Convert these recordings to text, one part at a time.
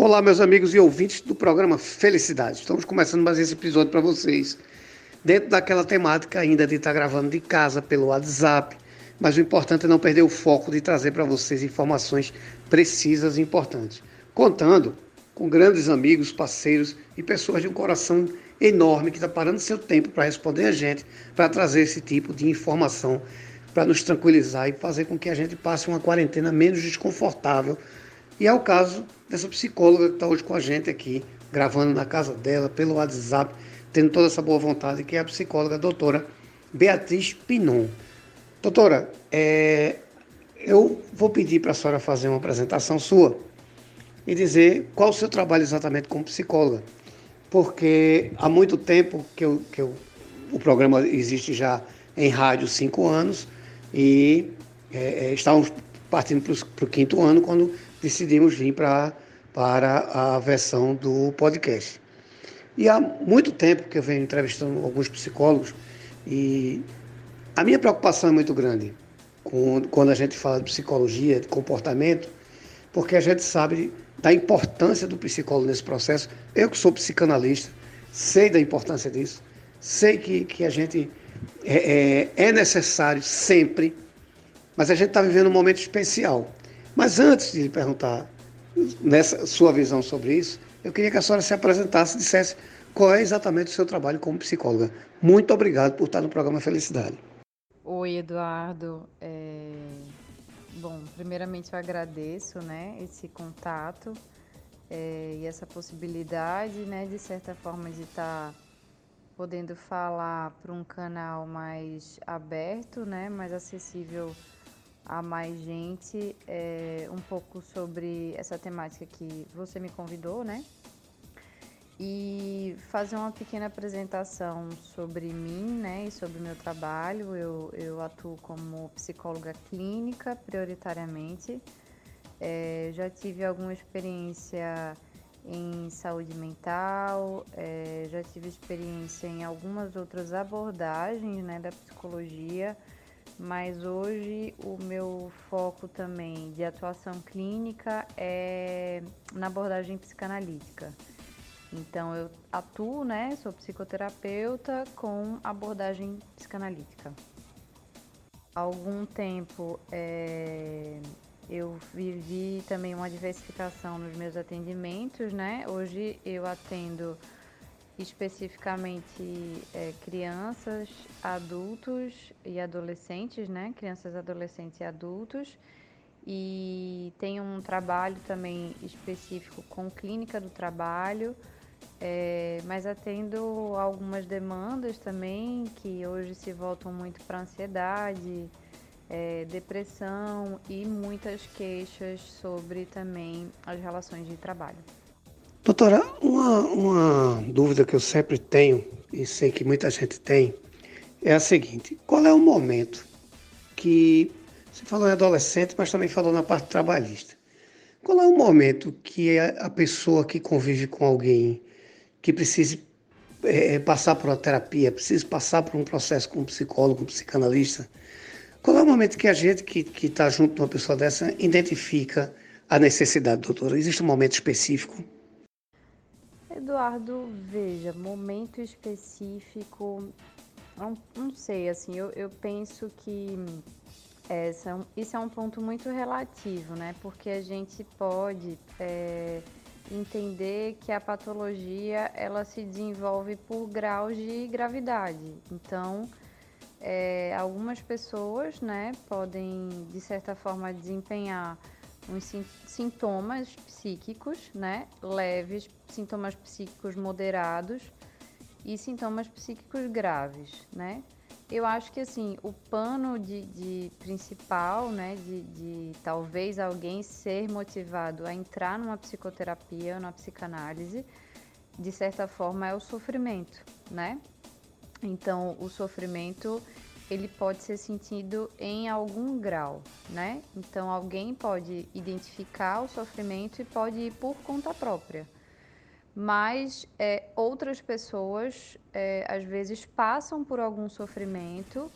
Olá, meus amigos e ouvintes do programa Felicidade. Estamos começando mais esse episódio para vocês, dentro daquela temática ainda de estar gravando de casa pelo WhatsApp, mas o importante é não perder o foco de trazer para vocês informações precisas e importantes, contando com grandes amigos, parceiros e pessoas de um coração enorme que está parando seu tempo para responder a gente, para trazer esse tipo de informação, para nos tranquilizar e fazer com que a gente passe uma quarentena menos desconfortável. E é o caso dessa psicóloga que está hoje com a gente aqui, gravando na casa dela, pelo WhatsApp, tendo toda essa boa vontade, que é a psicóloga a doutora Beatriz Pinon. Doutora, é, eu vou pedir para a senhora fazer uma apresentação sua e dizer qual o seu trabalho exatamente como psicóloga, porque há muito tempo que, eu, que eu, o programa existe já em rádio cinco anos e é, é estávamos partindo para o quinto ano quando decidimos vir pra, para a versão do podcast. E há muito tempo que eu venho entrevistando alguns psicólogos e a minha preocupação é muito grande quando a gente fala de psicologia, de comportamento, porque a gente sabe da importância do psicólogo nesse processo. Eu que sou psicanalista, sei da importância disso, sei que, que a gente é, é, é necessário sempre, mas a gente está vivendo um momento especial. Mas antes de lhe perguntar nessa sua visão sobre isso, eu queria que a senhora se apresentasse e dissesse qual é exatamente o seu trabalho como psicóloga. Muito obrigado por estar no programa Felicidade. Oi, Eduardo. É... Bom, primeiramente eu agradeço né, esse contato é, e essa possibilidade, né, de certa forma, de estar podendo falar para um canal mais aberto, né, mais acessível a mais gente é, um pouco sobre essa temática que você me convidou, né? E fazer uma pequena apresentação sobre mim, né, e sobre o meu trabalho. Eu, eu atuo como psicóloga clínica, prioritariamente. É, já tive alguma experiência em saúde mental, é, já tive experiência em algumas outras abordagens, né, da psicologia mas hoje o meu foco também de atuação clínica é na abordagem psicanalítica. Então eu atuo, né, sou psicoterapeuta com abordagem psicanalítica. Há algum tempo é, eu vivi também uma diversificação nos meus atendimentos, né? Hoje eu atendo especificamente é, crianças, adultos e adolescentes, né? Crianças, adolescentes e adultos. E tem um trabalho também específico com clínica do trabalho, é, mas atendo algumas demandas também que hoje se voltam muito para ansiedade, é, depressão e muitas queixas sobre também as relações de trabalho. Doutora, uma, uma dúvida que eu sempre tenho, e sei que muita gente tem, é a seguinte: qual é o momento que. Você falou em adolescente, mas também falou na parte trabalhista. Qual é o momento que a pessoa que convive com alguém que precise é, passar por uma terapia, precisa passar por um processo com um psicólogo, um psicanalista, qual é o momento que a gente que está junto de uma pessoa dessa identifica a necessidade, doutora? Existe um momento específico? Eduardo, veja, momento específico, não, não sei, assim, eu, eu penso que essa, é isso é um ponto muito relativo, né? Porque a gente pode é, entender que a patologia ela se desenvolve por graus de gravidade. Então, é, algumas pessoas, né, podem de certa forma desempenhar uns sintomas psíquicos, né, leves, sintomas psíquicos moderados e sintomas psíquicos graves, né. Eu acho que assim o pano de, de principal, né, de, de, talvez alguém ser motivado a entrar numa psicoterapia, numa psicanálise, de certa forma é o sofrimento, né. Então o sofrimento ele pode ser sentido em algum grau, né? Então alguém pode identificar o sofrimento e pode ir por conta própria. Mas é, outras pessoas é, às vezes passam por algum sofrimento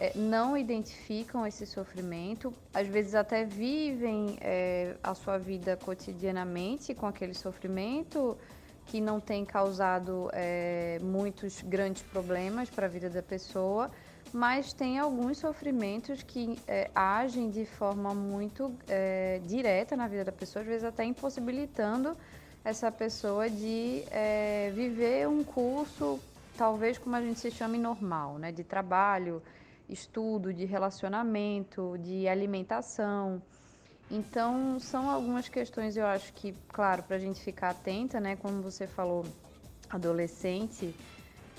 é, não identificam esse sofrimento, às vezes até vivem é, a sua vida cotidianamente com aquele sofrimento que não tem causado é, muitos grandes problemas para a vida da pessoa, mas tem alguns sofrimentos que é, agem de forma muito é, direta na vida da pessoa, às vezes até impossibilitando essa pessoa de é, viver um curso, talvez como a gente se chame normal, né, de trabalho, estudo, de relacionamento, de alimentação. Então, são algumas questões, eu acho que, claro, para a gente ficar atenta, né? Como você falou, adolescente,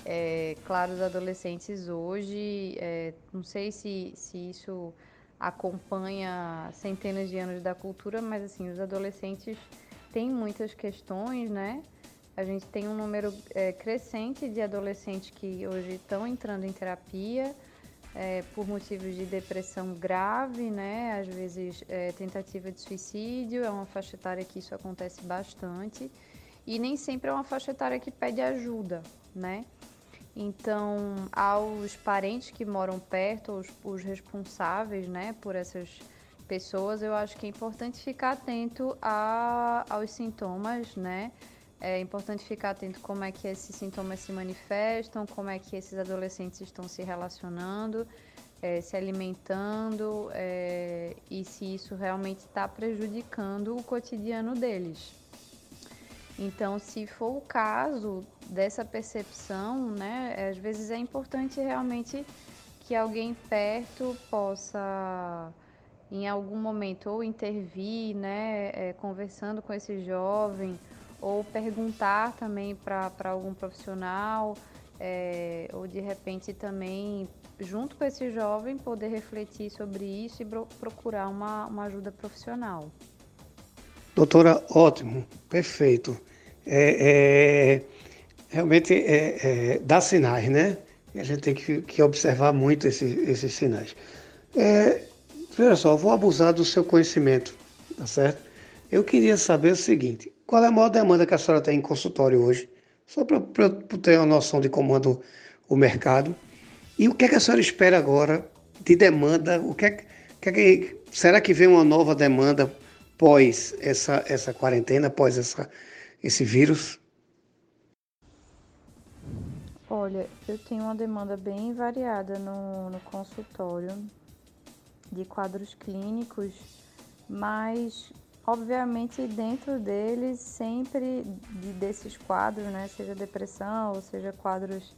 é, claro, os adolescentes hoje, é, não sei se, se isso acompanha centenas de anos da cultura, mas assim, os adolescentes têm muitas questões, né? A gente tem um número é, crescente de adolescentes que hoje estão entrando em terapia, é, por motivos de depressão grave, né? Às vezes é, tentativa de suicídio, é uma faixa etária que isso acontece bastante e nem sempre é uma faixa etária que pede ajuda, né? Então, aos parentes que moram perto, os, os responsáveis, né, por essas pessoas, eu acho que é importante ficar atento a, aos sintomas, né? É importante ficar atento como é que esses sintomas se manifestam, como é que esses adolescentes estão se relacionando, é, se alimentando é, e se isso realmente está prejudicando o cotidiano deles. Então, se for o caso dessa percepção, né, às vezes é importante realmente que alguém perto possa, em algum momento, ou intervir, né, é, conversando com esse jovem ou perguntar também para algum profissional, é, ou de repente também, junto com esse jovem, poder refletir sobre isso e procurar uma, uma ajuda profissional. Doutora, ótimo, perfeito. É, é realmente é, é, dá sinais, né? E a gente tem que, que observar muito esses, esses sinais. É, veja só, vou abusar do seu conhecimento, tá certo? Eu queria saber o seguinte: qual é a maior demanda que a senhora tem em consultório hoje? Só para eu ter uma noção de como anda o mercado. E o que, é que a senhora espera agora de demanda? O que é, que, é que será que vem uma nova demanda pós essa, essa quarentena, pós essa, esse vírus? Olha, eu tenho uma demanda bem variada no, no consultório de quadros clínicos, mas Obviamente, dentro deles, sempre de, desses quadros, né, seja depressão, ou seja quadros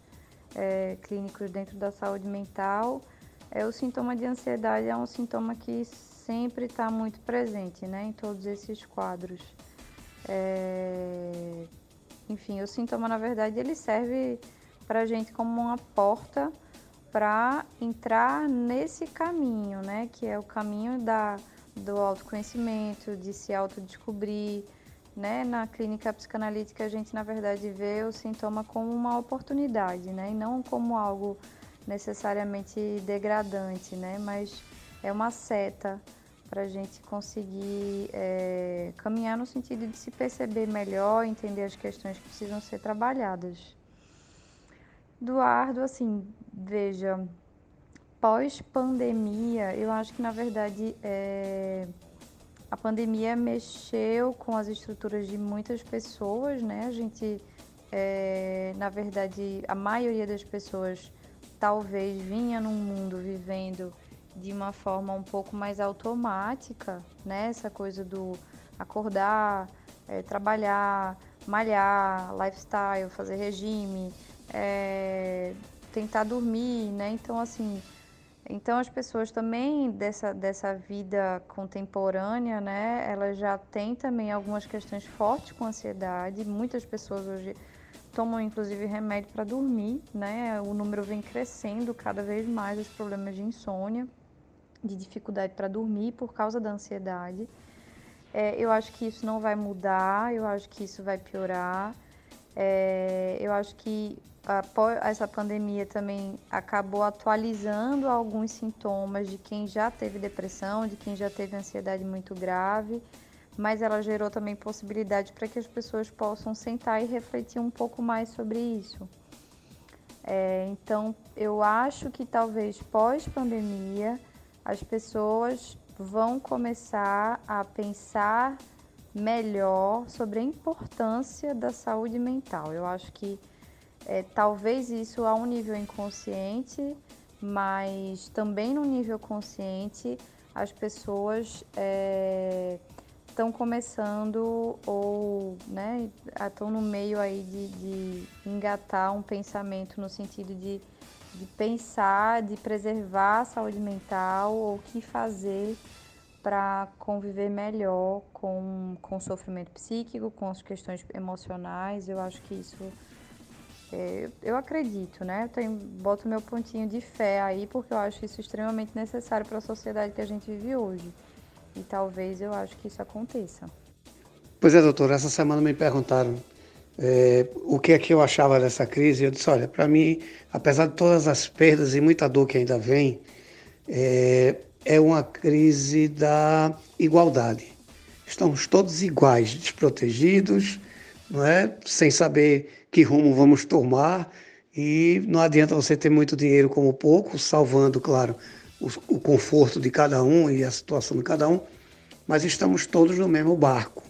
é, clínicos dentro da saúde mental, é, o sintoma de ansiedade é um sintoma que sempre está muito presente né, em todos esses quadros. É, enfim, o sintoma, na verdade, ele serve para a gente como uma porta para entrar nesse caminho, né, que é o caminho da do autoconhecimento, de se autodescobrir. Né? Na clínica psicanalítica, a gente, na verdade, vê o sintoma como uma oportunidade, né? e não como algo necessariamente degradante, né? mas é uma seta para a gente conseguir é, caminhar no sentido de se perceber melhor, entender as questões que precisam ser trabalhadas. Eduardo, assim, veja, pós-pandemia, eu acho que na verdade é, a pandemia mexeu com as estruturas de muitas pessoas, né? A gente, é, na verdade, a maioria das pessoas talvez vinha num mundo vivendo de uma forma um pouco mais automática, né? Essa coisa do acordar, é, trabalhar, malhar, lifestyle, fazer regime, é, tentar dormir, né? Então, assim, então as pessoas também dessa, dessa vida contemporânea, né, elas já têm também algumas questões fortes com ansiedade. Muitas pessoas hoje tomam inclusive remédio para dormir, né? O número vem crescendo cada vez mais os problemas de insônia, de dificuldade para dormir por causa da ansiedade. É, eu acho que isso não vai mudar, eu acho que isso vai piorar. É, eu acho que essa pandemia também acabou atualizando alguns sintomas de quem já teve depressão, de quem já teve ansiedade muito grave, mas ela gerou também possibilidade para que as pessoas possam sentar e refletir um pouco mais sobre isso. É, então, eu acho que talvez pós-pandemia as pessoas vão começar a pensar melhor sobre a importância da saúde mental. Eu acho que é, talvez isso a um nível inconsciente, mas também no nível consciente as pessoas estão é, começando ou né, estão no meio aí de, de engatar um pensamento no sentido de, de pensar, de preservar a saúde mental ou o que fazer para conviver melhor com, com o sofrimento psíquico, com as questões emocionais. Eu acho que isso é, eu acredito, né? Eu tenho, boto meu pontinho de fé aí, porque eu acho isso extremamente necessário para a sociedade que a gente vive hoje. E talvez eu acho que isso aconteça. Pois é, doutor, essa semana me perguntaram é, o que é que eu achava dessa crise. Eu disse, olha, para mim, apesar de todas as perdas e muita dor que ainda vem, é, é uma crise da igualdade. Estamos todos iguais, desprotegidos, não é? sem saber que rumo vamos tomar e não adianta você ter muito dinheiro como pouco, salvando, claro, o, o conforto de cada um e a situação de cada um, mas estamos todos no mesmo barco.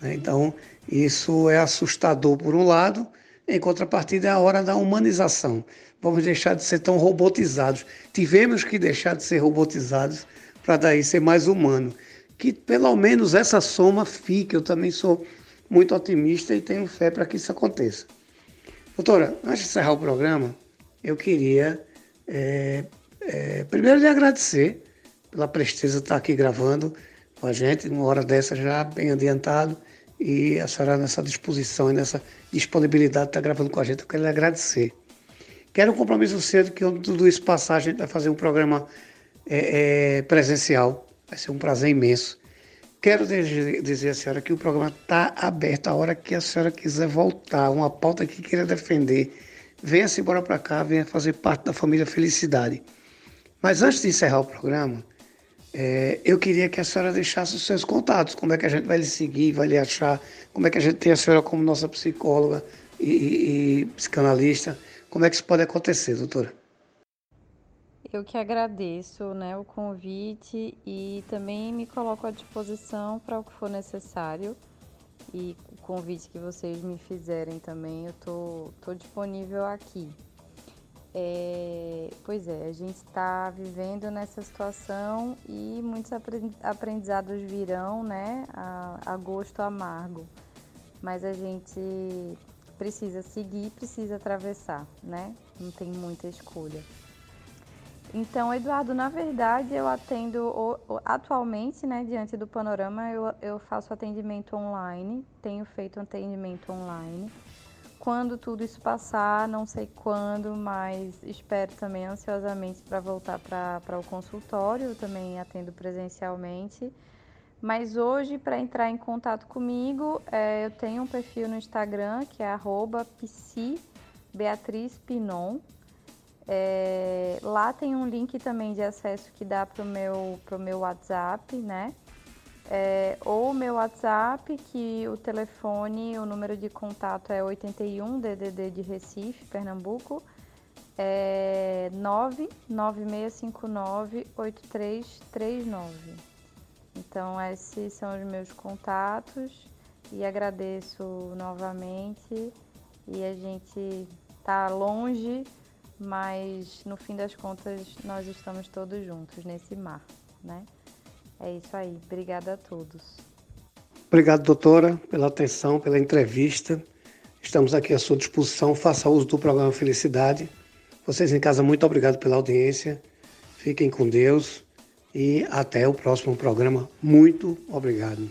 Né? Então, isso é assustador por um lado, em contrapartida é a hora da humanização. Vamos deixar de ser tão robotizados. Tivemos que deixar de ser robotizados para daí ser mais humano. Que pelo menos essa soma fique. Eu também sou muito otimista e tenho fé para que isso aconteça. Doutora, antes de encerrar o programa, eu queria é, é, primeiro lhe agradecer pela presteza de estar aqui gravando com a gente, numa hora dessa já bem adiantado, e a senhora nessa disposição e nessa disponibilidade de estar gravando com a gente, eu quero lhe agradecer. Quero um compromisso cedo que tudo isso passar, a gente vai fazer um programa é, é, presencial, vai ser um prazer imenso. Quero dizer à senhora que o programa está aberto a hora que a senhora quiser voltar, uma pauta que queira defender. Venha-se embora para cá, venha fazer parte da família Felicidade. Mas antes de encerrar o programa, é, eu queria que a senhora deixasse os seus contatos, como é que a gente vai lhe seguir, vai lhe achar, como é que a gente tem a senhora como nossa psicóloga e, e, e psicanalista, como é que isso pode acontecer, doutora? Eu que agradeço né, o convite e também me coloco à disposição para o que for necessário. E o convite que vocês me fizerem também, eu tô, tô disponível aqui. É, pois é, a gente está vivendo nessa situação e muitos aprendizados virão, né? A, a gosto amargo. Mas a gente precisa seguir, precisa atravessar, né? Não tem muita escolha. Então, Eduardo, na verdade, eu atendo atualmente, né, diante do panorama, eu, eu faço atendimento online, tenho feito atendimento online. Quando tudo isso passar, não sei quando, mas espero também ansiosamente para voltar para o consultório, também atendo presencialmente. Mas hoje, para entrar em contato comigo, é, eu tenho um perfil no Instagram que é arroba Pinon. É, lá tem um link também de acesso que dá para o meu, meu WhatsApp, né? É, ou o meu WhatsApp, que o telefone, o número de contato é 81 DDD de Recife, Pernambuco, é 99659 8339. Então, esses são os meus contatos e agradeço novamente. E a gente tá longe mas no fim das contas nós estamos todos juntos nesse mar, né? É isso aí. Obrigada a todos. Obrigado, doutora, pela atenção, pela entrevista. Estamos aqui à sua disposição. Faça uso do programa Felicidade. Vocês em casa, muito obrigado pela audiência. Fiquem com Deus e até o próximo programa. Muito obrigado.